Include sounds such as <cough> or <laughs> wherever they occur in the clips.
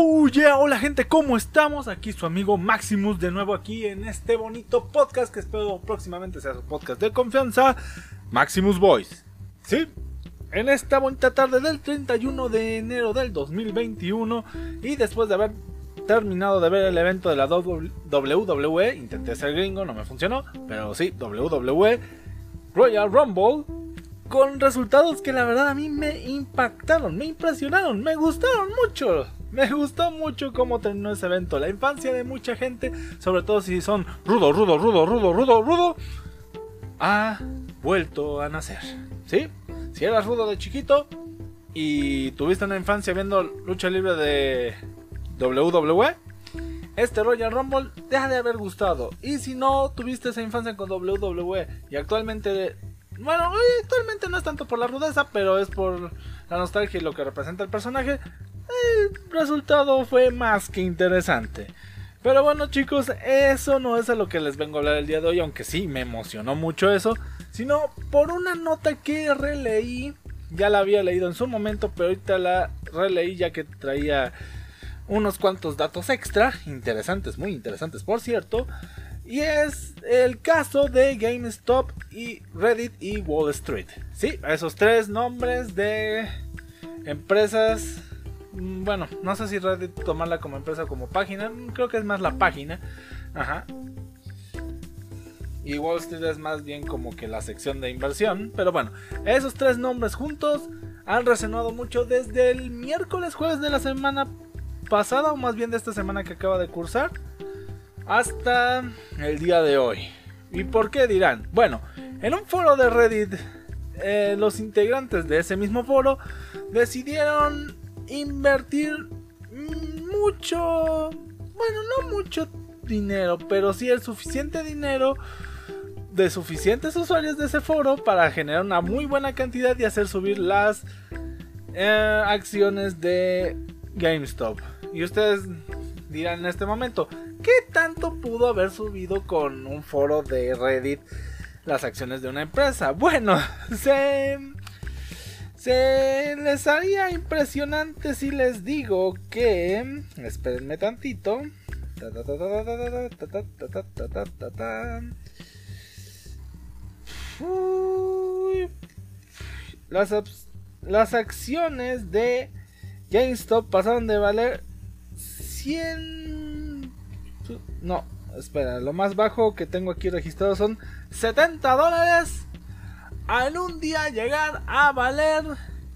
Oh yeah, hola gente, ¿cómo estamos? Aquí su amigo Maximus de nuevo aquí en este bonito podcast que espero próximamente sea su podcast de confianza, Maximus Voice. Sí, en esta bonita tarde del 31 de enero del 2021 y después de haber terminado de ver el evento de la WWE, intenté ser gringo, no me funcionó, pero sí, WWE Royal Rumble con resultados que la verdad a mí me impactaron, me impresionaron, me gustaron mucho. Me gustó mucho cómo terminó ese evento. La infancia de mucha gente, sobre todo si son rudo, rudo, rudo, rudo, rudo, rudo, ha vuelto a nacer. ¿Sí? Si eras rudo de chiquito y tuviste una infancia viendo lucha libre de WWE, este Royal Rumble deja de haber gustado. Y si no tuviste esa infancia con WWE y actualmente bueno, actualmente no es tanto por la rudeza, pero es por la nostalgia y lo que representa el personaje. El resultado fue más que interesante. Pero bueno chicos, eso no es a lo que les vengo a hablar el día de hoy, aunque sí me emocionó mucho eso, sino por una nota que releí, ya la había leído en su momento, pero ahorita la releí ya que traía unos cuantos datos extra, interesantes, muy interesantes por cierto, y es el caso de GameStop y Reddit y Wall Street. Sí, esos tres nombres de empresas. Mm, bueno, no sé si Reddit tomarla como empresa o como página. Creo que es más la página. Ajá. Y Wall Street es más bien como que la sección de inversión. Pero bueno, esos tres nombres juntos han resonado mucho desde el miércoles, jueves de la semana pasada, o más bien de esta semana que acaba de cursar hasta el día de hoy. ¿Y por qué dirán? Bueno, en un foro de Reddit, eh, los integrantes de ese mismo foro decidieron invertir mucho, bueno, no mucho dinero, pero sí el suficiente dinero de suficientes usuarios de ese foro para generar una muy buena cantidad y hacer subir las eh, acciones de GameStop. Y ustedes dirán en este momento, ¿qué tanto pudo haber subido con un foro de Reddit las acciones de una empresa? Bueno, <laughs> se, se les haría impresionante si les digo que... Espérenme tantito. las, las acciones de GameStop pasaron de valer 100... No, espera, lo más bajo que tengo aquí registrado son 70 dólares. En un día llegar a valer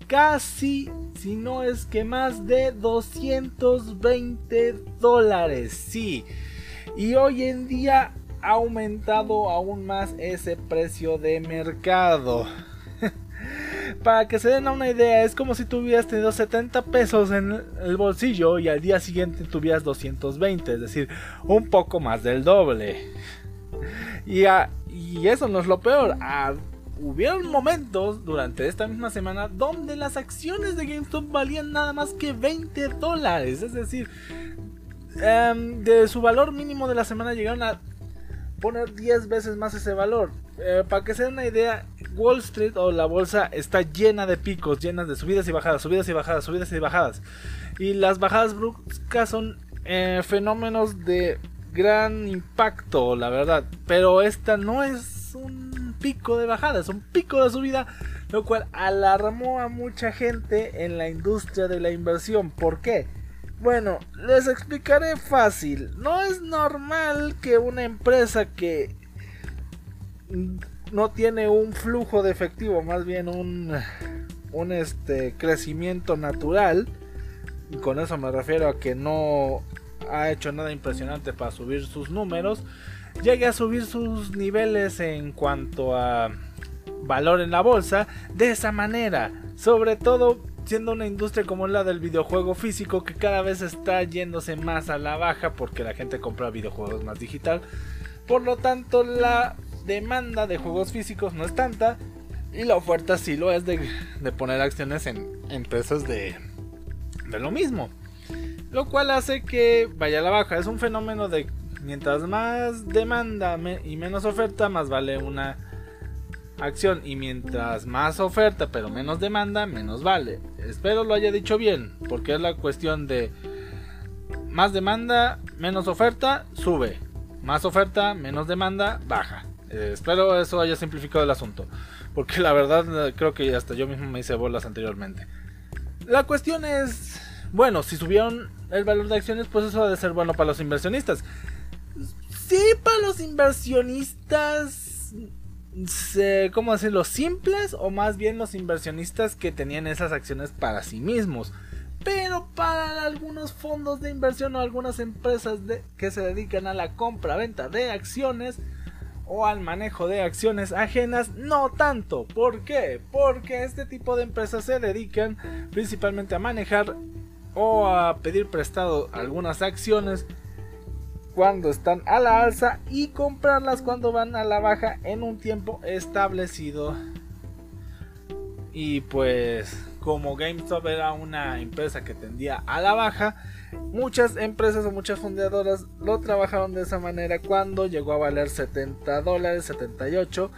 casi, si no es que más de 220 dólares. Sí. Y hoy en día ha aumentado aún más ese precio de mercado. <laughs> Para que se den una idea, es como si tuvieras tenido 70 pesos en el bolsillo y al día siguiente tuvieras 220, es decir, un poco más del doble. Y, y eso no es lo peor. Hubieron momentos durante esta misma semana donde las acciones de GameStop valían nada más que 20 dólares. Es decir, em, de su valor mínimo de la semana llegaron a poner 10 veces más ese valor. Eh, para que se den una idea, Wall Street o la bolsa está llena de picos, llenas de subidas y bajadas, subidas y bajadas, subidas y bajadas. Y las bajadas bruscas son eh, fenómenos de gran impacto, la verdad. Pero esta no es un pico de bajada, es un pico de subida, lo cual alarmó a mucha gente en la industria de la inversión. ¿Por qué? Bueno, les explicaré fácil. No es normal que una empresa que no tiene un flujo de efectivo, más bien un, un este, crecimiento natural. Y con eso me refiero a que no ha hecho nada impresionante para subir sus números. Llegue a subir sus niveles en cuanto a valor en la bolsa de esa manera. Sobre todo siendo una industria como la del videojuego físico que cada vez está yéndose más a la baja porque la gente compra videojuegos más digital. Por lo tanto, la demanda de juegos físicos no es tanta y la oferta sí lo es de, poner acciones en empresas de, de lo mismo. Lo cual hace que vaya a la baja. Es un fenómeno de mientras más demanda y menos oferta, más vale una acción y mientras más oferta pero menos demanda, menos vale. Espero lo haya dicho bien, porque es la cuestión de más demanda, menos oferta, sube. Más oferta, menos demanda, baja. Eh, espero eso haya simplificado el asunto. Porque la verdad eh, creo que hasta yo mismo me hice bolas anteriormente. La cuestión es, bueno, si subieron el valor de acciones, pues eso ha de ser bueno para los inversionistas. Sí, para los inversionistas, ¿cómo decirlo? Simples o más bien los inversionistas que tenían esas acciones para sí mismos. Pero para algunos fondos de inversión o algunas empresas que se dedican a la compra-venta de acciones o al manejo de acciones ajenas, no tanto. ¿Por qué? Porque este tipo de empresas se dedican principalmente a manejar o a pedir prestado algunas acciones cuando están a la alza y comprarlas cuando van a la baja en un tiempo establecido. Y pues como GameStop era una empresa que tendía a la baja, muchas empresas o muchas fundadoras lo trabajaron de esa manera cuando llegó a valer 70 dólares, 78.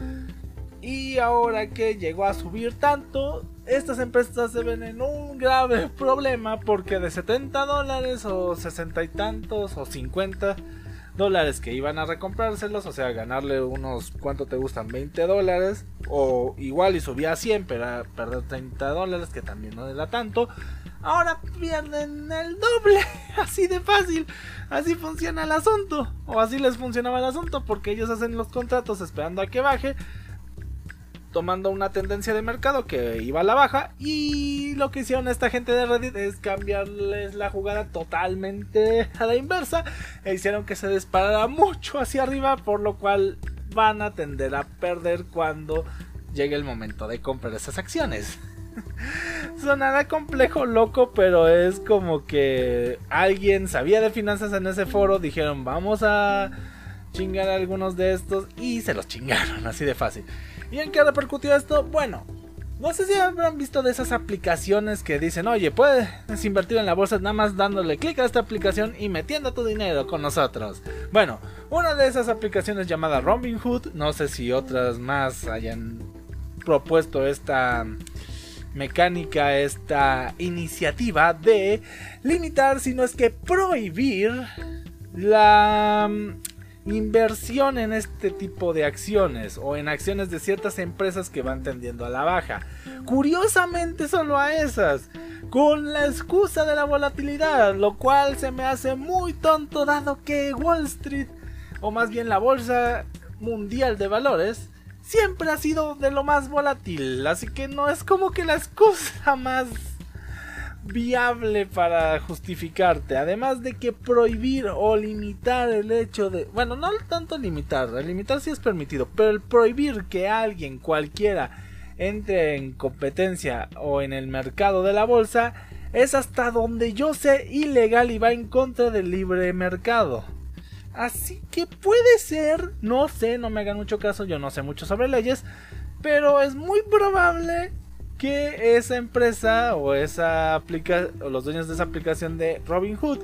Y ahora que llegó a subir tanto, estas empresas se ven en un grave <laughs> problema porque de 70 dólares o 60 y tantos o 50 dólares que iban a recomprárselos, o sea, ganarle unos, ¿cuánto te gustan? 20 dólares, o igual y subía a 100, pero perder 30 dólares, que también no era tanto. Ahora pierden el doble, <laughs> así de fácil, así funciona el asunto, o así les funcionaba el asunto, porque ellos hacen los contratos esperando a que baje, tomando una tendencia de mercado que iba a la baja y lo que hicieron esta gente de Reddit es cambiarles la jugada totalmente <laughs> a la inversa e hicieron que se disparara mucho hacia arriba por lo cual van a tender a perder cuando llegue el momento de comprar esas acciones. <laughs> nada complejo, loco, pero es como que alguien sabía de finanzas en ese foro, dijeron vamos a chingar algunos de estos y se los chingaron, <laughs> así de fácil. ¿Y en qué repercutió esto? Bueno, no sé si habrán visto de esas aplicaciones que dicen, oye, puedes invertir en la bolsa nada más dándole clic a esta aplicación y metiendo tu dinero con nosotros. Bueno, una de esas aplicaciones llamada Robinhood, no sé si otras más hayan propuesto esta mecánica, esta iniciativa de limitar, si no es que prohibir la inversión en este tipo de acciones o en acciones de ciertas empresas que van tendiendo a la baja. Curiosamente solo a esas, con la excusa de la volatilidad, lo cual se me hace muy tonto dado que Wall Street, o más bien la bolsa mundial de valores, siempre ha sido de lo más volátil, así que no es como que la excusa <laughs> más viable para justificarte. Además de que prohibir o limitar el hecho de... Bueno, no tanto limitar, limitar sí es permitido, pero el prohibir que alguien cualquiera entre en competencia o en el mercado de la bolsa es hasta donde yo sé ilegal y va en contra del libre mercado. Así que puede ser, no sé, no me hagan mucho caso, yo no sé mucho sobre leyes, pero es muy probable que esa empresa o esa aplica o los dueños de esa aplicación de Robinhood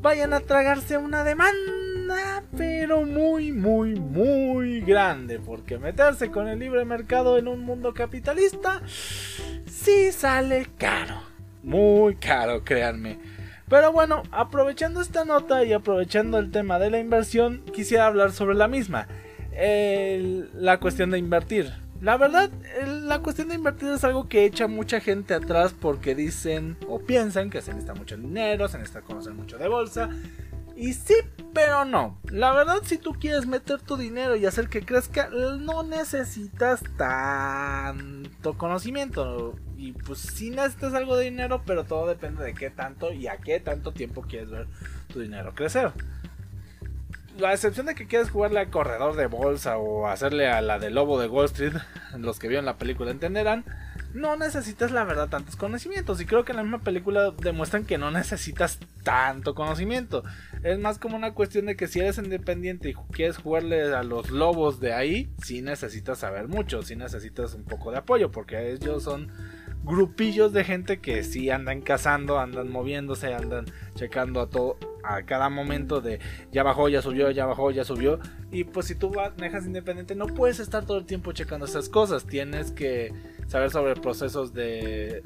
vayan a tragarse una demanda, pero muy, muy, muy grande, porque meterse con el libre mercado en un mundo capitalista sí sale caro, muy caro, créanme. Pero bueno, aprovechando esta nota y aprovechando el tema de la inversión, quisiera hablar sobre la misma. la cuestión de invertir. La verdad, la cuestión de invertir es algo que echa mucha gente atrás porque dicen o piensan que se necesita mucho dinero, se necesita conocer mucho de bolsa. Y sí, pero no. La verdad, si tú quieres meter tu dinero y hacer que crezca, no necesitas tanto conocimiento. Y pues sí necesitas algo de dinero, pero todo depende de qué tanto y a qué tanto tiempo quieres ver tu dinero crecer la excepción de que quieres jugarle al corredor de bolsa o hacerle a la de lobo de Wall Street, <laughs> los que vieron la película entenderán, no necesitas la verdad tantos conocimientos. Y creo que en la misma película demuestran que no necesitas tanto conocimiento. Es más como una cuestión de que si eres independiente y quieres jugarle a los lobos de ahí, sí necesitas saber mucho, sí necesitas un poco de apoyo, porque ellos son grupillos de gente que sí andan cazando, andan moviéndose, andan checando a todo a cada momento de ya bajó, ya subió, ya bajó, ya subió. Y pues si tú manejas independiente no puedes estar todo el tiempo checando esas cosas. Tienes que saber sobre procesos de,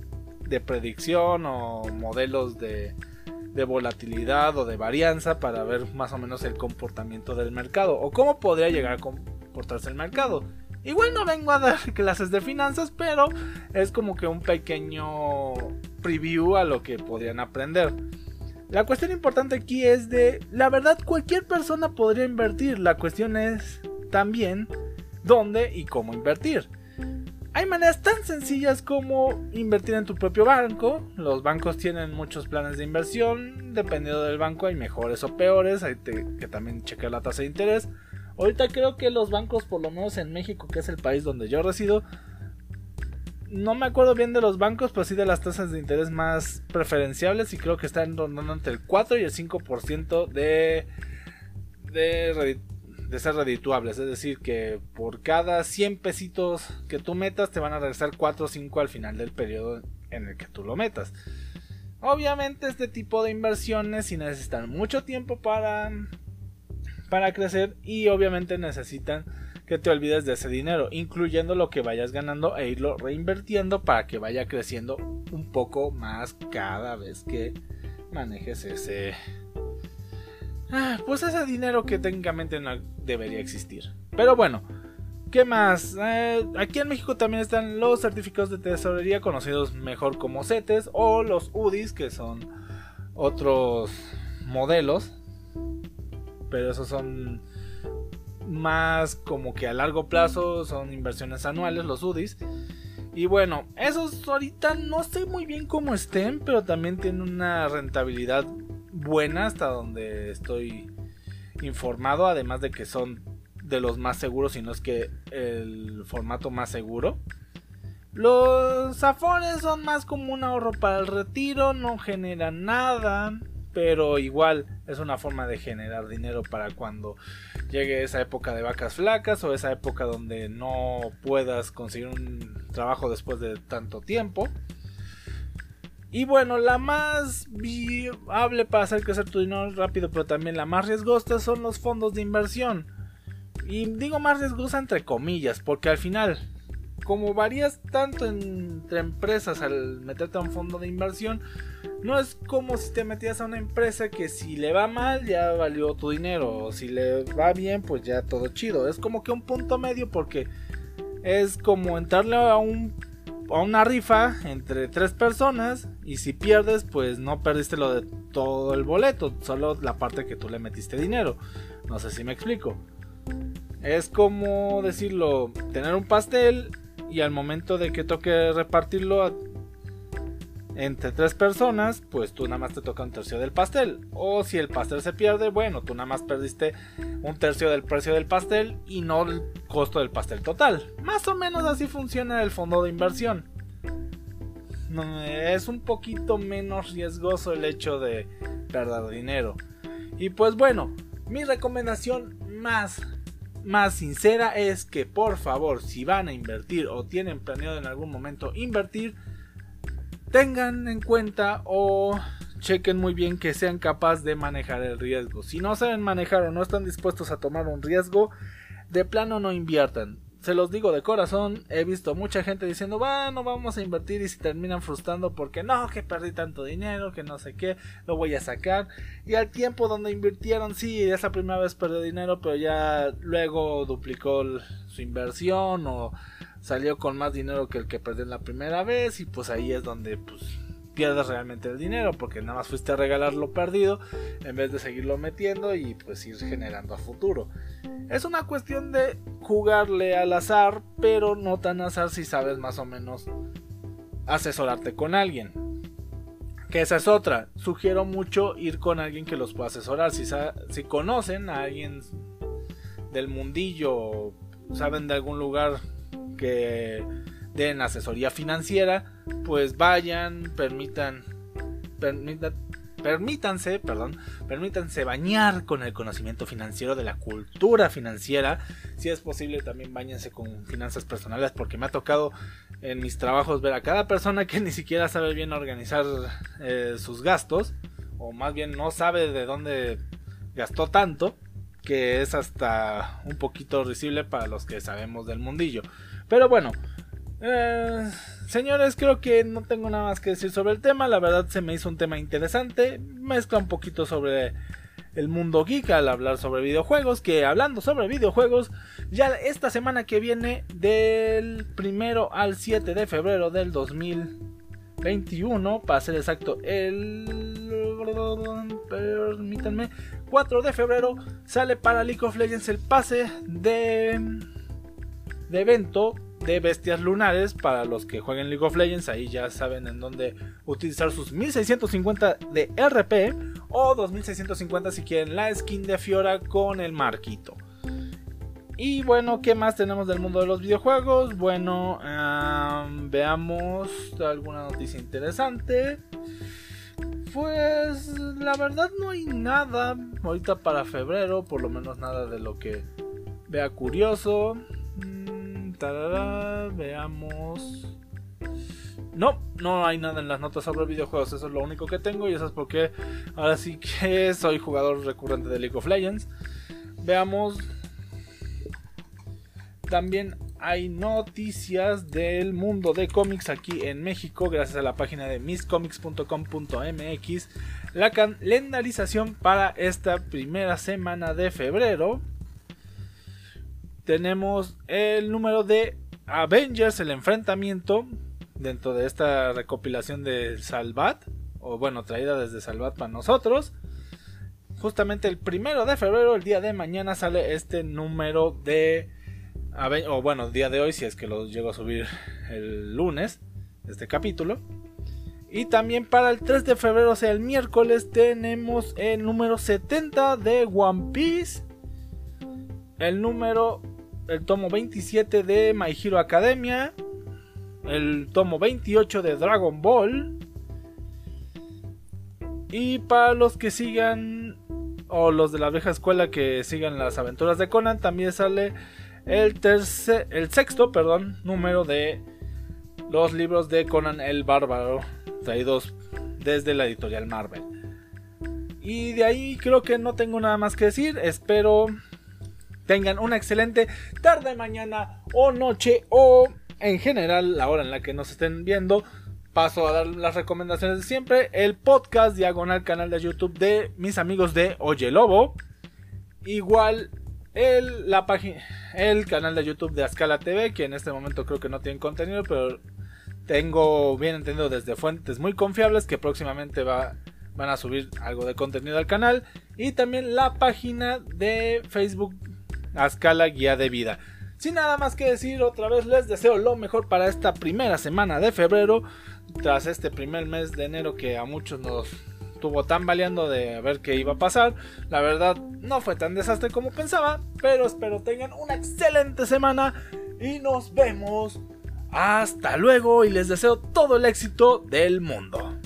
de predicción o modelos de de volatilidad o de varianza para ver más o menos el comportamiento del mercado o cómo podría llegar a comportarse el mercado. Igual no vengo a dar <laughs> clases de finanzas, pero es como que un pequeño preview a lo que podrían aprender. La cuestión importante aquí es de, la verdad cualquier persona podría invertir, la cuestión es también dónde y cómo invertir. Hay maneras tan sencillas como invertir en tu propio banco. Los bancos tienen muchos planes de inversión. Dependiendo del banco hay mejores o peores. Hay que también checar la tasa de interés. Ahorita creo que los bancos, por lo menos en México, que es el país donde yo resido, no me acuerdo bien de los bancos, pero sí de las tasas de interés más preferenciables y creo que están rondando entre el 4 y el 5% de, de, de ser redituables. Es decir, que por cada 100 pesitos que tú metas te van a regresar 4 o 5 al final del periodo en el que tú lo metas. Obviamente este tipo de inversiones si necesitan mucho tiempo para, para crecer y obviamente necesitan que te olvides de ese dinero, incluyendo lo que vayas ganando e irlo reinvirtiendo para que vaya creciendo un poco más cada vez que manejes ese ah, pues ese dinero que técnicamente no debería existir. Pero bueno, ¿qué más? Eh, aquí en México también están los certificados de tesorería conocidos mejor como CETES o los UDIs que son otros modelos, pero esos son más como que a largo plazo, son inversiones anuales, los UDIs. Y bueno, esos ahorita no sé muy bien cómo estén, pero también tienen una rentabilidad buena hasta donde estoy informado, además de que son de los más seguros, si no es que el formato más seguro. Los Afores son más como un ahorro para el retiro, no generan nada, pero igual es una forma de generar dinero para cuando llegue esa época de vacas flacas o esa época donde no puedas conseguir un trabajo después de tanto tiempo. Y bueno, la más viable para hacer crecer tu dinero rápido, pero también la más riesgosa son los fondos de inversión. Y digo más riesgosa entre comillas, porque al final, como varías tanto entre empresas al meterte a un fondo de inversión, no es como si te metías a una empresa que si le va mal ya valió tu dinero, o si le va bien pues ya todo chido. Es como que un punto medio porque es como entrarle a un a una rifa entre tres personas y si pierdes pues no perdiste lo de todo el boleto, solo la parte que tú le metiste dinero. No sé si me explico. Es como decirlo, tener un pastel y al momento de que toque repartirlo entre tres personas, pues tú nada más te toca un tercio del pastel. O si el pastel se pierde, bueno, tú nada más perdiste un tercio del precio del pastel y no el costo del pastel total. Más o menos así funciona el fondo de inversión. es un poquito menos riesgoso el hecho de perder dinero. Y pues bueno, mi recomendación más más sincera es que por favor si van a invertir o tienen planeado en algún momento invertir tengan en cuenta o chequen muy bien que sean capaces de manejar el riesgo. Si no saben manejar o no están dispuestos a tomar un riesgo, de plano no inviertan. Se los digo de corazón, he visto mucha gente diciendo, bueno, vamos a invertir y se terminan frustrando porque no, que perdí tanto dinero, que no sé qué, lo voy a sacar. Y al tiempo donde invirtieron, sí, esa primera vez perdió dinero, pero ya luego duplicó su inversión o salió con más dinero que el que perdió la primera vez y pues ahí es donde pues pierdes realmente el dinero porque nada más fuiste a regalar lo perdido en vez de seguirlo metiendo y pues ir generando a futuro. Es una cuestión de jugarle al azar, pero no tan azar si sabes más o menos asesorarte con alguien. Que esa es otra. Sugiero mucho ir con alguien que los pueda asesorar. Si, si conocen a alguien del mundillo, saben de algún lugar que den asesoría financiera, pues vayan, permitan, permítanse, perdón, permítanse bañar con el conocimiento financiero de la cultura financiera. Si es posible, también bañense con finanzas personales, porque me ha tocado en mis trabajos ver a cada persona que <laughs> ni siquiera sabe bien organizar eh, sus gastos, o más bien no sabe de dónde gastó tanto, que es hasta un poquito risible para los que sabemos del mundillo. Pero bueno, eh, señores, creo que no tengo nada más que decir sobre el tema. La verdad se me hizo un tema interesante. Mezcla un poquito sobre el mundo geek al hablar sobre videojuegos. Que hablando sobre videojuegos, ya esta semana que viene, del primero al 7 de febrero del 2021, para ser exacto, el. Permítanme, 4 de febrero sale para League of Legends el pase de, de evento de bestias lunares para los que jueguen League of Legends. Ahí ya saben en dónde utilizar sus 1650 de RP o 2650 si quieren la skin de Fiora con el marquito. Y bueno, ¿qué más tenemos del mundo de los videojuegos? Bueno, veamos alguna noticia interesante. Pues la verdad no hay nada ahorita para febrero, por lo menos nada de lo que vea curioso. Mm, veamos. No, no hay nada en las notas sobre videojuegos, eso es lo único que tengo y eso es porque ahora sí que soy jugador recurrente de League of Legends. Veamos. También hay noticias del mundo de cómics aquí en México gracias a la página de miscomics.com.mx. La calendarización para esta primera semana de febrero. Tenemos el número de Avengers, el enfrentamiento dentro de esta recopilación de Salvat, o bueno, traída desde Salvat para nosotros. Justamente el primero de febrero, el día de mañana, sale este número de o bueno, día de hoy, si es que lo llego a subir el lunes, este capítulo. Y también para el 3 de febrero, o sea, el miércoles, tenemos el número 70 de One Piece. El número, el tomo 27 de My Hero Academia. El tomo 28 de Dragon Ball. Y para los que sigan, o los de la vieja escuela que sigan las aventuras de Conan, también sale el, tercer, el sexto perdón, número de los libros de Conan el Bárbaro, traídos desde la editorial Marvel. Y de ahí creo que no tengo nada más que decir. Espero tengan una excelente tarde, mañana o noche o en general la hora en la que nos estén viendo. Paso a dar las recomendaciones de siempre. El podcast diagonal canal de YouTube de mis amigos de Oye Lobo. Igual el, la el canal de YouTube de Ascala TV, que en este momento creo que no tiene contenido, pero tengo bien entendido desde fuentes muy confiables que próximamente va, van a subir algo de contenido al canal. Y también la página de Facebook Ascala Guía de Vida. Sin nada más que decir, otra vez les deseo lo mejor para esta primera semana de febrero, tras este primer mes de enero que a muchos nos estuvo tan baleando de ver qué iba a pasar. La verdad, no fue tan desastre como pensaba, pero espero tengan una excelente semana y nos vemos. Hasta luego y les deseo todo el éxito del mundo.